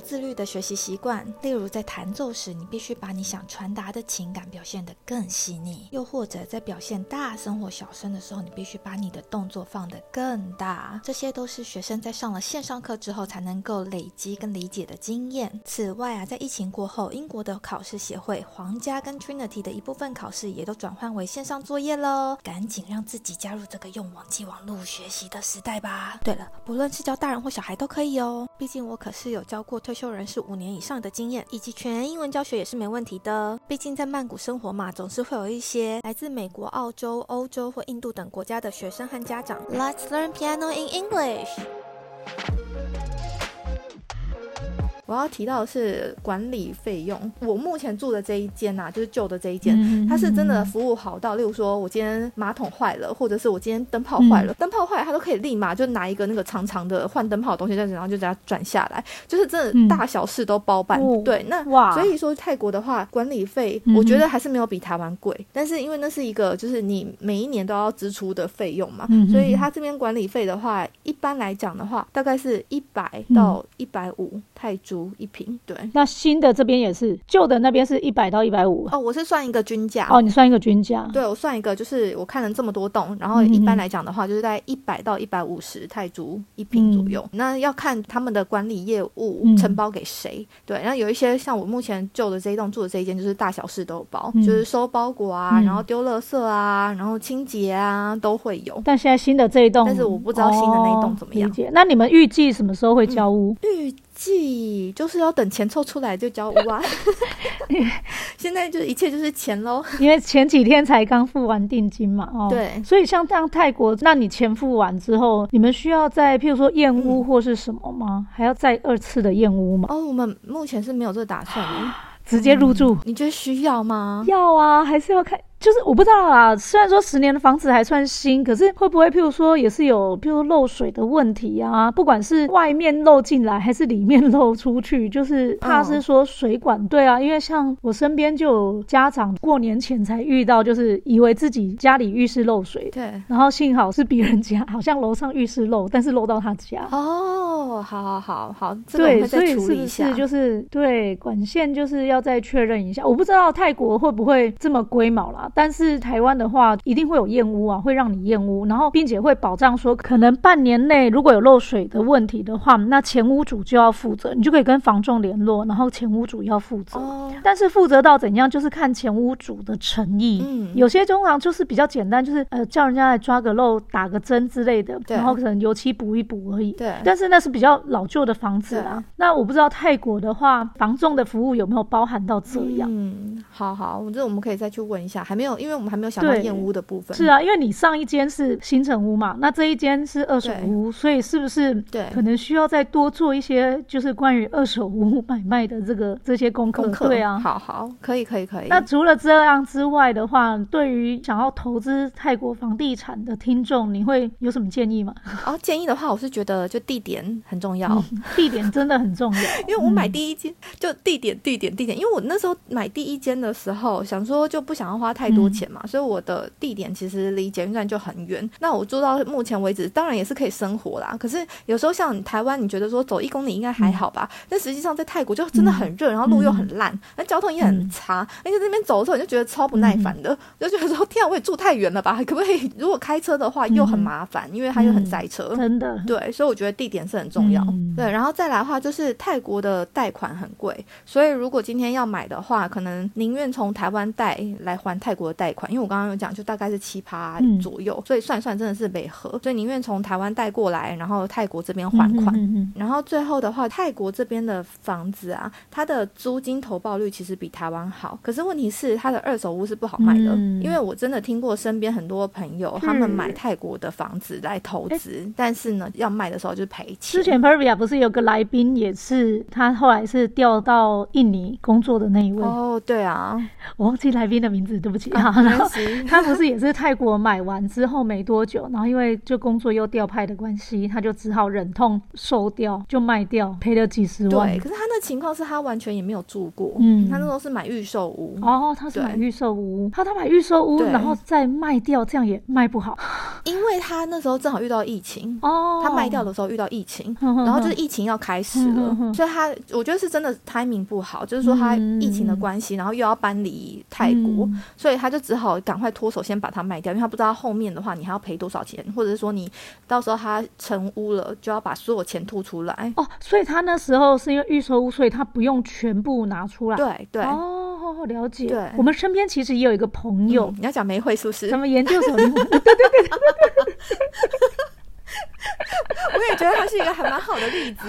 自律的学习习惯，例如在弹奏时，你必须把你想传达的情感表现得更细腻；又或者在表现大声或小声的时候，你必须把你的动作放得更大。这些都是学生在上了线上课之后才能够累积跟理解的经验。此外啊，在疫情过后，英国的考试协会、皇家跟 Trinity 的一部分考试也都转换为线上作业喽。赶紧让自己加入这个用网际网络学习的时代吧！对了，不论是教大人或小孩都可以哦，毕竟我可是有教过。退休人士五年以上的经验，以及全英文教学也是没问题的。毕竟在曼谷生活嘛，总是会有一些来自美国、澳洲、欧洲或印度等国家的学生和家长。Let's learn piano in English. 我要提到的是管理费用。我目前住的这一间呐，就是旧的这一间，它是真的服务好到，例如说我今天马桶坏了，或者是我今天灯泡坏了，灯泡坏了，它都可以立马就拿一个那个长长的换灯泡的东西，然后就给它转下来，就是真的大小事都包办。对，那所以说泰国的话，管理费我觉得还是没有比台湾贵，但是因为那是一个就是你每一年都要支出的费用嘛，所以它这边管理费的话，一般来讲的话，大概是一百到一百五泰铢。一瓶，对，那新的这边也是，旧的那边是一百到一百五哦。我是算一个均价哦，你算一个均价，对我算一个，就是我看了这么多栋，然后一般来讲的话，就是在一百到一百五十泰铢一瓶左右。那要看他们的管理业务承包给谁，对。然后有一些像我目前旧的这一栋住的这一间，就是大小事都有包，就是收包裹啊，然后丢垃圾啊，然后清洁啊都会有。但现在新的这一栋，但是我不知道新的那一栋怎么样。那你们预计什么时候会交屋？预计就是要等钱凑出来就交屋啊，现在就一切就是钱喽。因为前几天才刚付完定金嘛，哦，对，所以像像泰国，那你钱付完之后，你们需要再譬如说验屋或是什么吗？还要再二次的验屋吗？哦，我们目前是没有这个打算，直接入住。你觉得需要吗？要啊，还是要看。就是我不知道啊，虽然说十年的房子还算新，可是会不会譬如说也是有譬如漏水的问题啊？不管是外面漏进来还是里面漏出去，就是怕是说水管对啊。因为像我身边就有家长过年前才遇到，就是以为自己家里浴室漏水，对，然后幸好是别人家，好像楼上浴室漏，但是漏到他家。哦，好好好好，对，所以是不是就是对管线就是要再确认一下？我不知道泰国会不会这么龟毛啦。但是台湾的话，一定会有验屋啊，会让你验屋，然后并且会保障说，可能半年内如果有漏水的问题的话，那前屋主就要负责，你就可以跟房仲联络，然后前屋主要负责。哦。但是负责到怎样，就是看前屋主的诚意。嗯。有些通常就是比较简单，就是呃叫人家来抓个漏、打个针之类的，然后可能油漆补一补而已。对。但是那是比较老旧的房子啦。那我不知道泰国的话，房仲的服务有没有包含到这样？嗯，好好，这我们可以再去问一下，还。没有，因为我们还没有想到燕屋的部分。是啊，因为你上一间是新城屋嘛，那这一间是二手屋，所以是不是对可能需要再多做一些，就是关于二手屋买卖的这个这些功课？对啊，好好，可以可以可以。那除了这样之外的话，对于想要投资泰国房地产的听众，你会有什么建议吗？哦，建议的话，我是觉得就地点很重要，地点真的很重要。因为我买第一间就地点地点地点，因为我那时候买第一间的时候，想说就不想要花太多钱嘛，所以。我的地点其实离捷运站就很远，那我住到目前为止，当然也是可以生活啦。可是有时候像台湾，你觉得说走一公里应该还好吧？但实际上在泰国就真的很热，然后路又很烂，那交通也很差，而且这边走的时候你就觉得超不耐烦的，就觉得说天啊，我也住太远了吧？可不可以？如果开车的话又很麻烦，因为它又很塞车，真的。对，所以我觉得地点是很重要。对，然后再来的话，就是泰国的贷款很贵，所以如果今天要买的话，可能宁愿从台湾贷来还泰国的贷款，因为我刚刚有讲，就大概是七趴左右，所以算算真的是没合，所以宁愿从台湾贷过来，然后泰国这边还款。然后最后的话，泰国这边的房子啊，它的租金投报率其实比台湾好，可是问题是它的二手屋是不好卖的，因为我真的听过身边很多朋友他们买泰国的房子来投资，但是呢要卖的时候就是赔钱。之前 Pervia 不是有个来宾也是，他后来是调到印尼工作的那一位。哦，对啊，我忘记来宾的名字，对不起啊。然后 他不是也是泰国买完之后没多久，然后因为就工作又调派的关系，他就只好忍痛收掉，就卖掉，赔了几十万。对，可是他那情况是他完全也没有住过，嗯，他那时候是买预售屋哦，他是买预售屋，他他买预售屋，然后再卖掉，这样也卖不好，因为他那时候正好遇到疫情哦，他卖掉的时候遇到疫情，然后就是疫情要开始了，所以他我觉得是真的 timing 不好，就是说他疫情的关系，然后又要搬离泰国，所以他就只好赶快脱手，先把它卖掉，因为他不知道后面的话你还要赔多少钱，或者是说你到时候他成屋了，就要把所有钱吐出来。哦。所以他那时候是因为预售屋，所以他不用全部拿出来。对对。哦，了解。对，我们身边其实也有一个朋友，你要讲梅慧是不是？什么研究所？对对对对对对。我也觉得他是一个还蛮好的例子。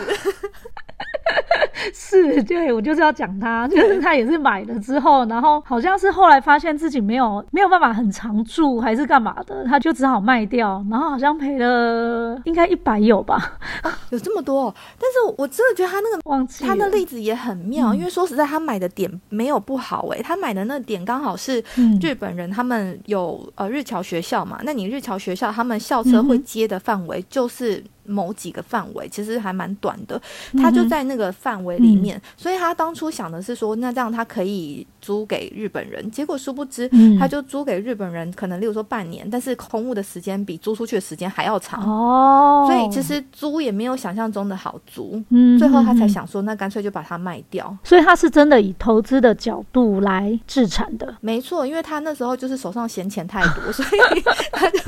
是，对我就是要讲他，就是他也是买了之后，然后好像是后来发现自己没有没有办法很常住，还是干嘛的，他就只好卖掉，然后好像赔了应该一百有吧，有这么多。但是我真的觉得他那个忘记他的例子也很妙，因为说实在，他买的点没有不好哎，他买的那点刚好是日本人，他们有呃日侨学校嘛，那你日侨学校他们校车会接的范围就是。某几个范围其实还蛮短的，他就在那个范围里面，所以他当初想的是说，那这样他可以租给日本人。结果殊不知，他就租给日本人，可能例如说半年，但是空屋的时间比租出去的时间还要长。哦。所以其实租也没有想象中的好租，嗯，最后他才想说，那干脆就把它卖掉。所以他是真的以投资的角度来制产的，没错，因为他那时候就是手上闲钱太多，所以他就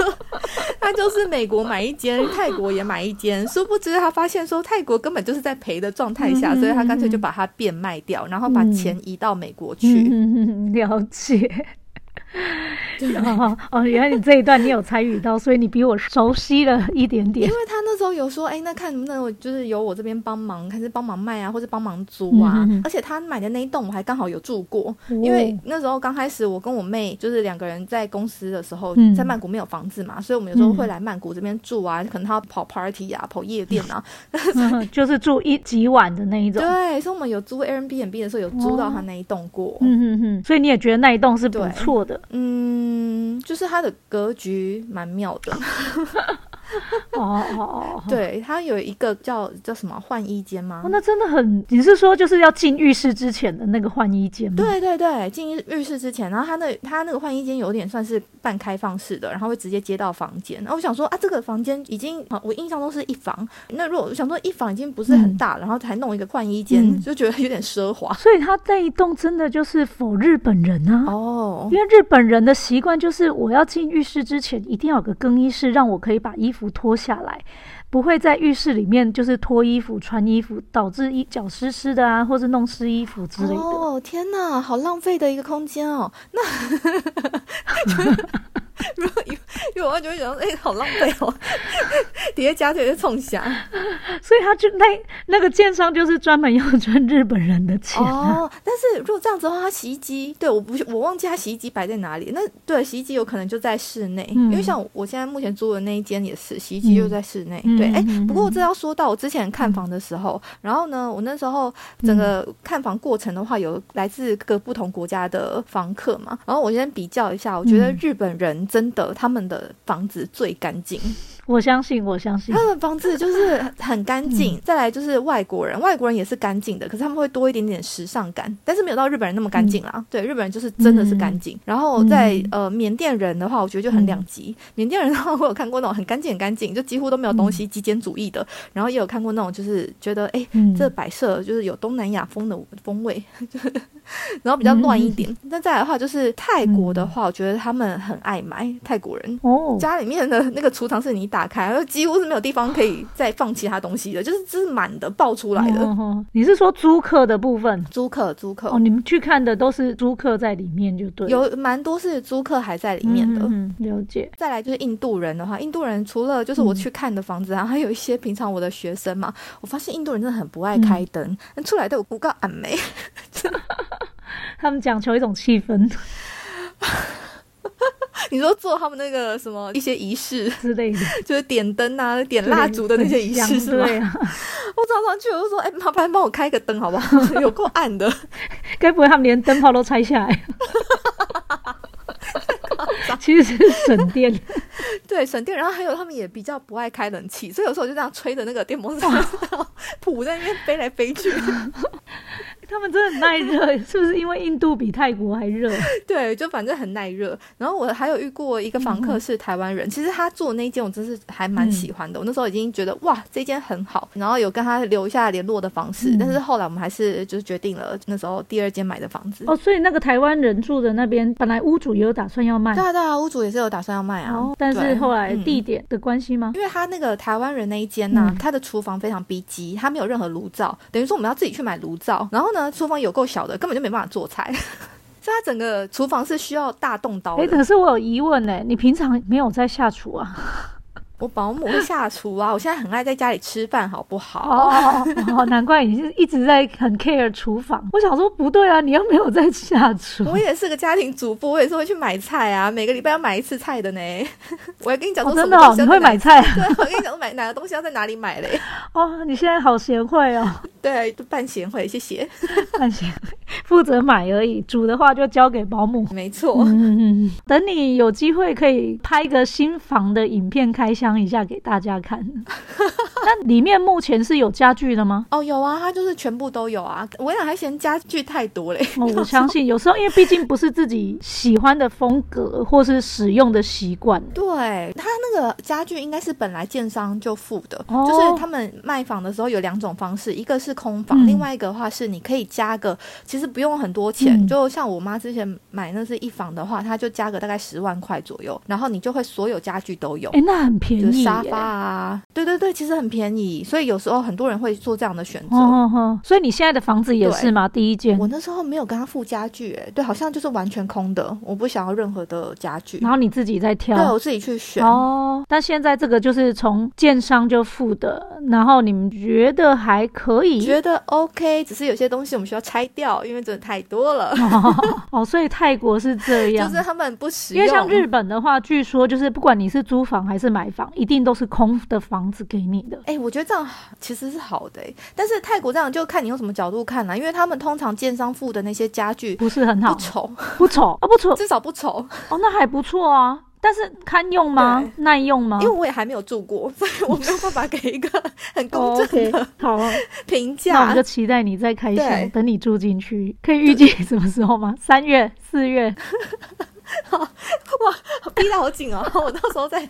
他就是美国买一间，泰国也买一。一间，殊不知他发现说泰国根本就是在赔的状态下，所以他干脆就把它变卖掉，然后把钱移到美国去。了解。哦哦，原来你这一段你有参与到，所以你比我熟悉了一点点。因为他那时候有说，哎，那看能不能就是由我这边帮忙，还是帮忙卖啊，或者帮忙租啊。而且他买的那一栋我还刚好有住过，因为那时候刚开始我跟我妹就是两个人在公司的时候，在曼谷没有房子嘛，所以我们有时候会来曼谷这边住啊，可能他跑 party 啊，跑夜店啊 就是住一几晚的那一种。对，所以我们有租 Airbnb 的时候有租到他那一栋过。嗯嗯嗯，所以你也觉得那一栋是不错的。嗯，就是他的格局蛮妙的。哦哦哦，对，它有一个叫叫什么换衣间吗？那真的很，你是说就是要进浴室之前的那个换衣间吗？对对对，进浴室之前，然后它那它那个换衣间有点算是半开放式的，然后会直接接到房间。然后我想说啊，这个房间已经我印象中是一房，那如果我想说一房已经不是很大，然后才弄一个换衣间，就觉得有点奢华。所以它这一栋真的就是否日本人啊？哦，因为日本人的习惯就是我要进浴室之前一定要有个更衣室，让我可以把衣服。服脱下来，不会在浴室里面就是脱衣服、穿衣服，导致衣脚湿湿的啊，或者弄湿衣服之类的。哦，天哪，好浪费的一个空间哦。那。如果 有有我就会想说，哎，好浪费哦，底下加腿就冲下，所以他就那那个建商就是专门要赚日本人的钱哦。但是如果这样子的话，他洗衣机，对，我不我忘记他洗衣机摆在哪里。那对，洗衣机有可能就在室内，因为像我现在目前租的那一间也是洗衣机就在室内。对，哎，不过这要说到我之前看房的时候，然后呢，我那时候整个看房过程的话，有来自各不同国家的房客嘛，然后我先比较一下，我觉得日本人。真的，他们的房子最干净。我相信，我相信他们房子就是很干净。再来就是外国人，外国人也是干净的，可是他们会多一点点时尚感，但是没有到日本人那么干净啦。对，日本人就是真的是干净。然后在呃缅甸人的话，我觉得就很两极。缅甸人的话，我有看过那种很干净很干净，就几乎都没有东西，极简主义的。然后也有看过那种就是觉得哎，这摆设就是有东南亚风的风味，然后比较乱一点。那再来的话，就是泰国的话，我觉得他们很爱买泰国人哦，家里面的那个储藏是你打。打开，然后几乎是没有地方可以再放其他东西的，就是这是满的爆出来的。你是说租客的部分？租客，租客哦，你们去看的都是租客在里面就对，有蛮多是租客还在里面的。嗯，了解。再来就是印度人的话，印度人除了就是我去看的房子，然后还有一些平常我的学生嘛，我发现印度人真的很不爱开灯，出来都有不告暗梅，他们讲求一种气氛。你说做他们那个什么一些仪式之类的，就是点灯啊、点蜡烛的那些仪式是吗？我早上去我就说：“哎，麻烦帮我开个灯好不好？有够暗的，该不会他们连灯泡都拆下来？”其实是省电，对省电。然后还有他们也比较不爱开冷气，所以有时候我就这样吹着那个电风扇，谱在那边飞来飞去。他们真的很耐热，是不是因为印度比泰国还热？对，就反正很耐热。然后我还有遇过一个房客是台湾人，其实他住的那间我真是还蛮喜欢的。我那时候已经觉得哇，这间很好，然后有跟他留下联络的方式。但是后来我们还是就是决定了那时候第二间买的房子。哦，所以那个台湾人住的那边，本来屋主也有打算要卖。对啊，对啊，屋主也是有打算要卖啊。但是后来地点的关系吗？因为他那个台湾人那一间呢，他的厨房非常逼急，他没有任何炉灶，等于说我们要自己去买炉灶。然后呢，厨房。有够小的，根本就没办法做菜，所以它整个厨房是需要大动刀的。哎，可是我有疑问呢，你平常没有在下厨啊？我保姆会下厨啊，我现在很爱在家里吃饭，好不好？哦，难怪你是一直在很 care 厨房。我想说不对啊，你又没有在下厨。我也是个家庭主妇，我也是会去买菜啊，每个礼拜要买一次菜的呢。我还跟你讲说，真的，你会买菜？啊 对，我跟你讲，买哪个东西要在哪里买嘞？哦，你现在好贤惠哦。对，半贤惠，谢谢。半贤惠，负责买而已，煮的话就交给保姆。没错。嗯嗯。等你有机会可以拍个新房的影片开箱。当一下给大家看，那里面目前是有家具的吗？哦，有啊，它就是全部都有啊。我俩还嫌家具太多嘞。我相信有时候因为毕竟不是自己喜欢的风格或是使用的习惯。对，它那个家具应该是本来建商就付的，就是他们卖房的时候有两种方式，一个是空房，另外一个的话是你可以加个，其实不用很多钱，就像我妈之前买那是一房的话，她就加个大概十万块左右，然后你就会所有家具都有。哎，那很便宜。就沙发啊，对对对，其实很便宜，所以有时候很多人会做这样的选择。所以你现在的房子也是吗？第一间，我那时候没有跟他付家具，哎，对，好像就是完全空的，我不想要任何的家具。然后你自己在挑，对我自己去选。哦，但现在这个就是从建商就付的，然后你们觉得还可以？觉得 OK，只是有些东西我们需要拆掉，因为真的太多了。哦，所以泰国是这样，就是他们不使用。因为像日本的话，据说就是不管你是租房还是买房，一定都是空的房子给你的。哎，我觉得这样其实是好的。哎，但是泰国这样就看你用什么角度看啦。因为他们通常建商付的那些家具不是很好，不丑，不丑啊，不丑，至少不丑。哦，那还不错啊。但是堪用吗？耐用吗？因为我也还没有住过，所以我没有办法给一个很公正的 好评价。那我们就期待你再开箱，等你住进去，可以预计什么时候吗？三月、四月。哇，逼得好紧哦！我到时候再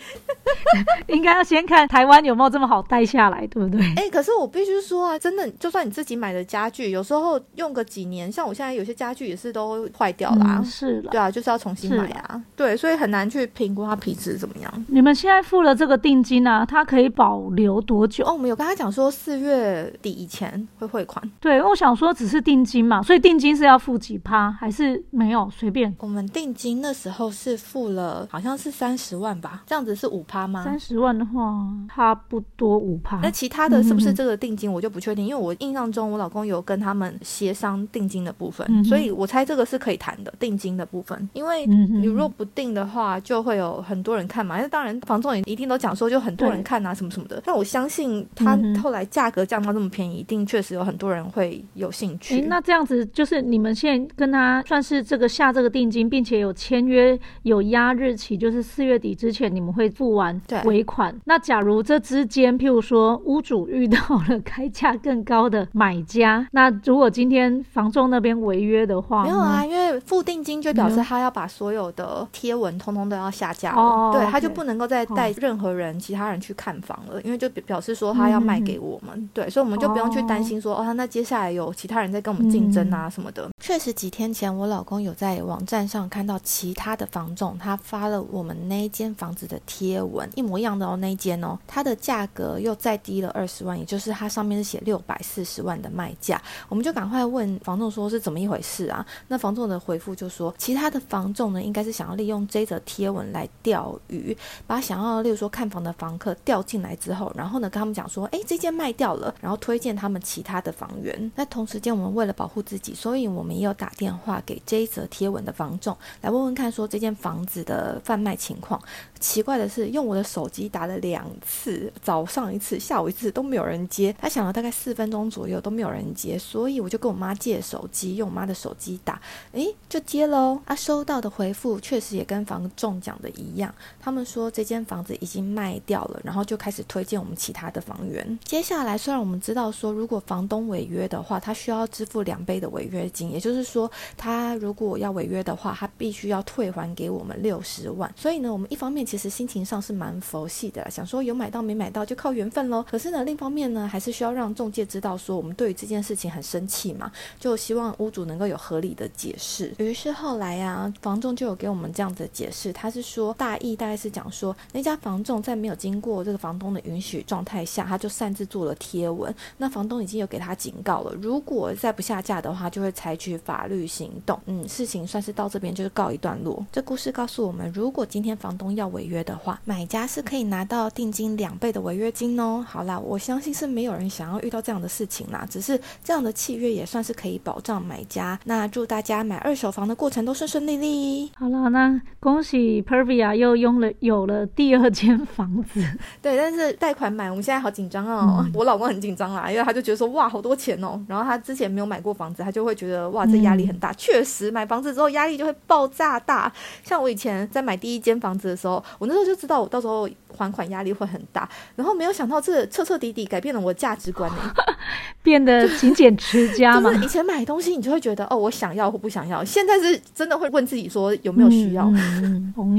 应该要先看台湾有没有这么好带下来，对不对？哎，可是我必须说啊，真的，就算你自己买的家具，有时候用个几年，像我现在有些家具也是都坏掉啦。是对啊，就是要重新买啊。对，所以很难去评估它品质怎么样。你们现在付了这个定金啊，它可以保留多久？哦，我们有跟他讲说四月底以前会汇款。对，因为我想说只是定金嘛，所以定金是要付几趴，还是没有随便？我们定金那时候是付了，好像是三十万吧，这样子是五趴吗？三十万的话，差不多五趴。那其他的是不是这个定金，我就不确定，因为我印象中我老公有跟他们协商定金的部分，所以我猜这个是可以谈的定金的部分。因为你如果不定的话，就会有很多人看嘛。那当然，房仲也一定都讲说，就很多人看啊，什么什么的。但我相信他后来价格降到这么便宜，一定确实有很多人会有兴趣。那这样子就是你们现在跟他算是这个下这个定金，并且有签约。有压日期，就是四月底之前你们会付完尾款。那假如这之间，譬如说屋主遇到了开价更高的买家，那如果今天房仲那边违约的话，没有啊，因为付定金就表示他要把所有的贴文通通都要下架了，对，他就不能够再带任何人、其他人去看房了，因为就表示说他要卖给我们，对，所以我们就不用去担心说哦，那接下来有其他人在跟我们竞争啊什么的。确实，几天前我老公有在网站上看到其其他的。房仲他发了我们那一间房子的贴文，一模一样的哦，那一间哦，它的价格又再低了二十万，也就是它上面是写六百四十万的卖价，我们就赶快问房仲说是怎么一回事啊？那房仲的回复就说，其他的房仲呢，应该是想要利用这则贴文来钓鱼，把想要例如说看房的房客钓进来之后，然后呢跟他们讲说，哎，这间卖掉了，然后推荐他们其他的房源。那同时间，我们为了保护自己，所以我们也有打电话给这一则贴文的房仲来问问看，说这间房子的贩卖情况。奇怪的是，用我的手机打了两次，早上一次，下午一次都没有人接。他想了大概四分钟左右都没有人接，所以我就跟我妈借手机，用我妈的手机打，诶，就接喽。啊，收到的回复确实也跟房中奖的一样，他们说这间房子已经卖掉了，然后就开始推荐我们其他的房源。接下来，虽然我们知道说，如果房东违约的话，他需要支付两倍的违约金，也就是说，他如果要违约的话，他必须要退还给我们六十万。所以呢，我们一方面其实心情上是蛮佛系的，想说有买到没买到就靠缘分喽。可是呢，另一方面呢，还是需要让中介知道说我们对于这件事情很生气嘛，就希望屋主能够有合理的解释。于是后来呀，房仲就有给我们这样子的解释，他是说大意大概是讲说那家房仲在没有经过这个房东的允许状态下，他就擅自做了贴文。那房东已经有给他警告了，如果再不下架的话，就会采取法律行动。嗯，事情算是到这边就是告一段落。这故事告诉我们，如果今天房东要违约的话，买家是可以拿到定金两倍的违约金哦。好啦，我相信是没有人想要遇到这样的事情啦，只是这样的契约也算是可以保障买家。那祝大家买二手房的过程都顺顺利利。好了，那恭喜 Pervia 又拥了有了第二间房子。对，但是贷款买，我们现在好紧张哦。我老公很紧张啦，因为他就觉得说哇好多钱哦。然后他之前没有买过房子，他就会觉得哇这压力很大。确实买房子之后压力就会爆炸大。像我以前在买第一间房子的时候，我那时候就知道我到时候还款压力会很大。然后没有想到这彻彻底底改变了我的价值观呢，变得勤俭持家嘛。就是以前买东西你就会觉得哦我想要或不想要，现在是真的会问自己说有没有需要。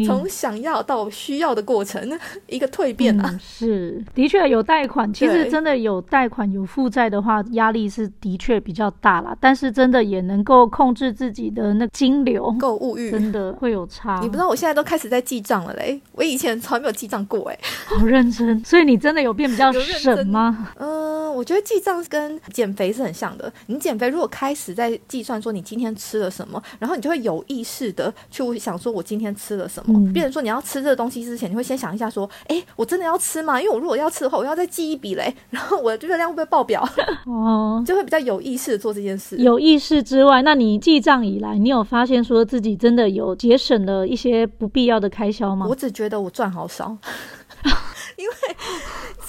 从想要到需要的过程，一个蜕变啊。是，的确有贷款，其实真的有贷款有负债的话，压力是的确比较大啦。但是真的也能够控制自己的那金流、购物欲，真的会有差。你不知道我现在都开始在记账了嘞，我以前从来没有记账过哎，好认真。所以你真的有变比较省吗？嗯，我觉得记账跟减肥是很像的。你减肥如果开始在计算说你今天吃了什么，然后你就会有意识的去想说我今天吃了什么。别人说你要吃这个东西之前，你会先想一下说，哎，我真的要吃吗？因为我如果要吃的话，我要再记一笔嘞，然后我的热量会不会爆表？哦，就会比较有意识的做这件事。有意识之外，那你记账以来，你有发现说自己真的有节省了一些不必要的开销吗？我只觉得我赚好少。因为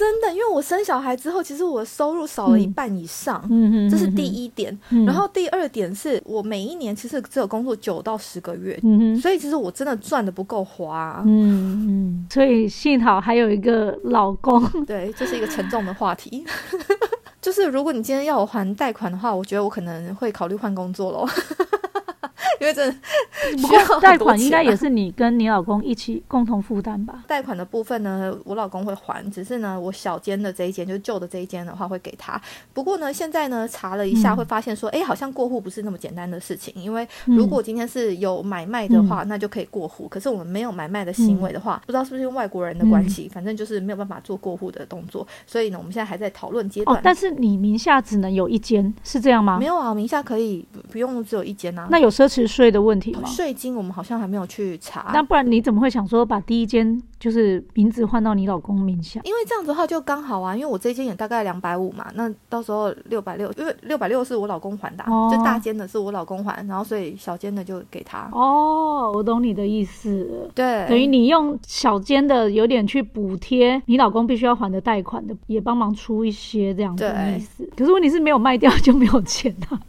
真的，因为我生小孩之后，其实我的收入少了一半以上，嗯嗯，这是第一点。然后第二点是我每一年其实只有工作九到十个月，嗯所以其实我真的赚的不够花，嗯嗯。所以幸好还有一个老公，对，这是一个沉重的话题。就是如果你今天要我还贷款的话，我觉得我可能会考虑换工作喽。因为这需要贷款，应该也是你跟你老公一起共同负担吧？贷款的部分呢，我老公会还，只是呢，我小间的这一间，就是旧的这一间的话，会给他。不过呢，现在呢，查了一下，会发现说，哎，好像过户不是那么简单的事情。因为如果今天是有买卖的话，那就可以过户。可是我们没有买卖的行为的话，不知道是不是用外国人的关系，反正就是没有办法做过户的动作。所以呢，我们现在还在讨论阶段。但是你名下只能有一间，是这样吗？没有啊，名下可以不用只有一间啊。那有奢侈税的问题吗？税金我们好像还没有去查。那不然你怎么会想说把第一间就是名字换到你老公名下？因为这样子的话就刚好啊，因为我这间也大概两百五嘛，那到时候六百六，因为六百六是我老公还的，就大间的是我老公还，然后所以小间的就给他。哦，我懂你的意思。对，等于你用小间的有点去补贴你老公必须要还的贷款的，也帮忙出一些这样子的意思。可是问题是没有卖掉就没有钱啊。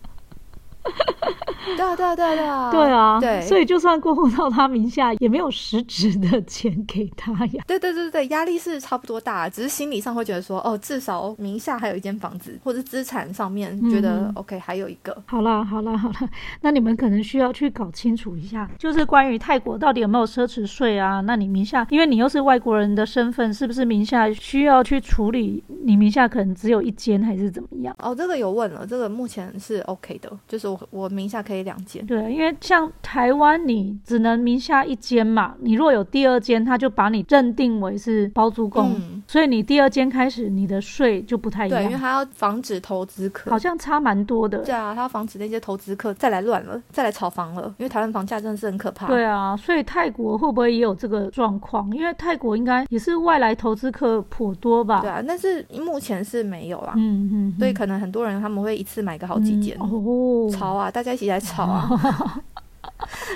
对啊，对啊，对啊，对啊，对，所以就算过户到他名下，也没有实质的钱给他呀。对对对对压力是差不多大，只是心理上会觉得说，哦，至少名下还有一间房子，或者资产上面觉得 OK，还有一个。好了，好了，好了，那你们可能需要去搞清楚一下，就是关于泰国到底有没有奢侈税啊？那你名下，因为你又是外国人的身份，是不是名下需要去处理？你名下可能只有一间，还是怎么样？哦，这个有问了，这个目前是 OK 的，就是我我名下可以。可以两间。对，因为像台湾，你只能名下一间嘛，你若有第二间，他就把你认定为是包租公，所以你第二间开始，你的税就不太一样。对，因为他要防止投资客，好像差蛮多的。对啊，他要防止那些投资客再来乱了，再来炒房了，因为台湾房价真的是很可怕。对啊，所以泰国会不会也有这个状况？因为泰国应该也是外来投资客颇多吧？对啊，但是目前是没有啦。嗯嗯，所以可能很多人他们会一次买个好几间哦，炒啊，大家一起来炒啊。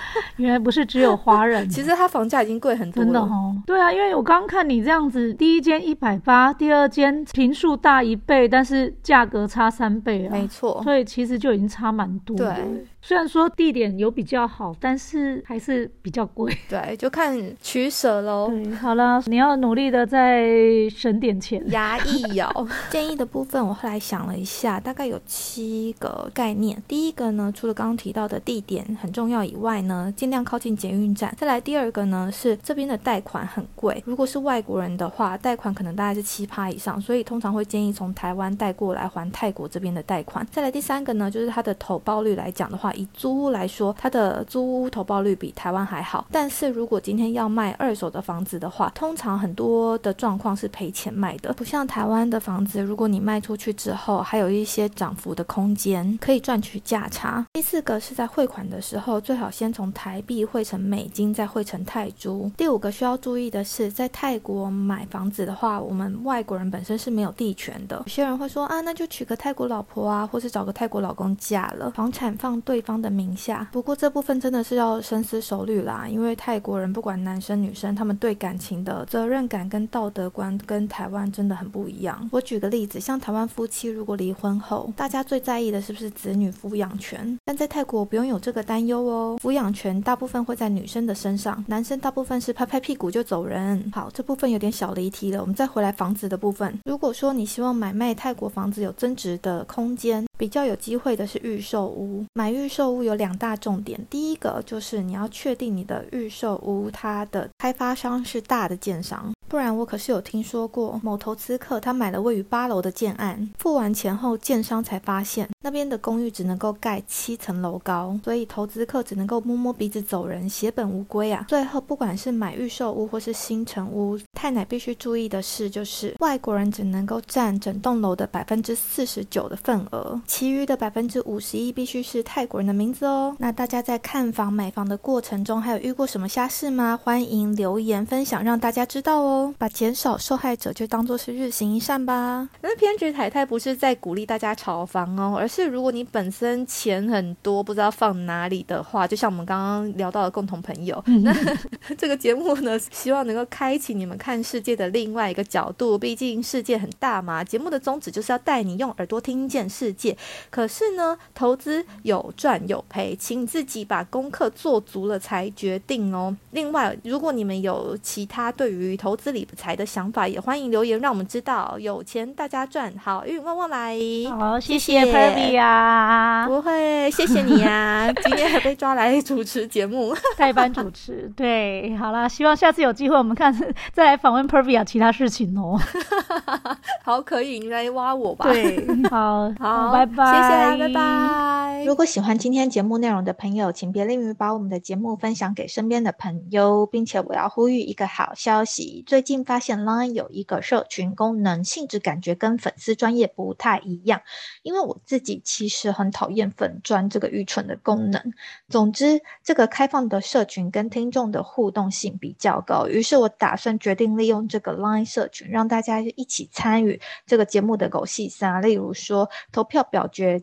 原来不是只有华人，其实它房价已经贵很多了。对啊，因为我刚刚看你这样子，第一间一百八，第二间平数大一倍，但是价格差三倍啊。没错，所以其实就已经差蛮多。对。虽然说地点有比较好，但是还是比较贵。对，就看取舍喽。对，好了，你要努力的再省点钱。压抑哦。建议的部分，我后来想了一下，大概有七个概念。第一个呢，除了刚刚提到的地点很重要以外呢，尽量靠近捷运站。再来第二个呢，是这边的贷款很贵。如果是外国人的话，贷款可能大概是七趴以上，所以通常会建议从台湾贷过来还泰国这边的贷款。再来第三个呢，就是它的投报率来讲的话。以租屋来说，它的租屋投报率比台湾还好。但是如果今天要卖二手的房子的话，通常很多的状况是赔钱卖的，不像台湾的房子，如果你卖出去之后，还有一些涨幅的空间，可以赚取价差。第四个是在汇款的时候，最好先从台币汇成美金，再汇成泰铢。第五个需要注意的是，在泰国买房子的话，我们外国人本身是没有地权的。有些人会说啊，那就娶个泰国老婆啊，或是找个泰国老公嫁了，房产放对。方的名下，不过这部分真的是要深思熟虑啦，因为泰国人不管男生女生，他们对感情的责任感跟道德观跟台湾真的很不一样。我举个例子，像台湾夫妻如果离婚后，大家最在意的是不是子女抚养权？但在泰国不用有这个担忧哦，抚养权大部分会在女生的身上，男生大部分是拍拍屁股就走人。好，这部分有点小离题了，我们再回来房子的部分。如果说你希望买卖泰国房子有增值的空间，比较有机会的是预售屋，买预。售屋有两大重点，第一个就是你要确定你的预售屋它的开发商是大的建商。不然我可是有听说过某投资客，他买了位于八楼的建案，付完钱后，建商才发现那边的公寓只能够盖七层楼高，所以投资客只能够摸摸鼻子走人，血本无归啊！最后不管是买预售屋或是新城屋，太奶必须注意的是，就是外国人只能够占整栋楼的百分之四十九的份额，其余的百分之五十一必须是泰国人的名字哦。那大家在看房买房的过程中，还有遇过什么瞎事吗？欢迎留言分享，让大家知道哦。把减少受害者就当做是日行一善吧。那偏执太太不是在鼓励大家炒房哦，而是如果你本身钱很多，不知道放哪里的话，就像们刚刚聊到的共同朋友，那 这个节目呢，希望能够开启你们看世界的另外一个角度。毕竟世界很大嘛，节目的宗旨就是要带你用耳朵听见世界。可是呢，投资有赚有赔，请自己把功课做足了才决定哦。另外，如果你们有其他对于投资，理财的想法也欢迎留言，让我们知道。有钱大家赚，好运旺旺来。好，谢谢 Pervy 啊，不会，谢谢你啊。今天还被抓来主持节目，代班主持。对，好啦，希望下次有机会，我们看 再来访问 Pervia，其他事情哦。好，可以，你来挖我吧。对，好好，拜拜，谢谢，拜拜。如果喜欢今天节目内容的朋友，请别吝于把我们的节目分享给身边的朋友，并且我要呼吁一个好消息。最近发现 Line 有一个社群功能，性质感觉跟粉丝专业不太一样。因为我自己其实很讨厌粉专这个愚蠢的功能。总之，这个开放的社群跟听众的互动性比较高，于是我打算决定利用这个 Line 社群，让大家一起参与这个节目的狗戏三，例如说投票表决。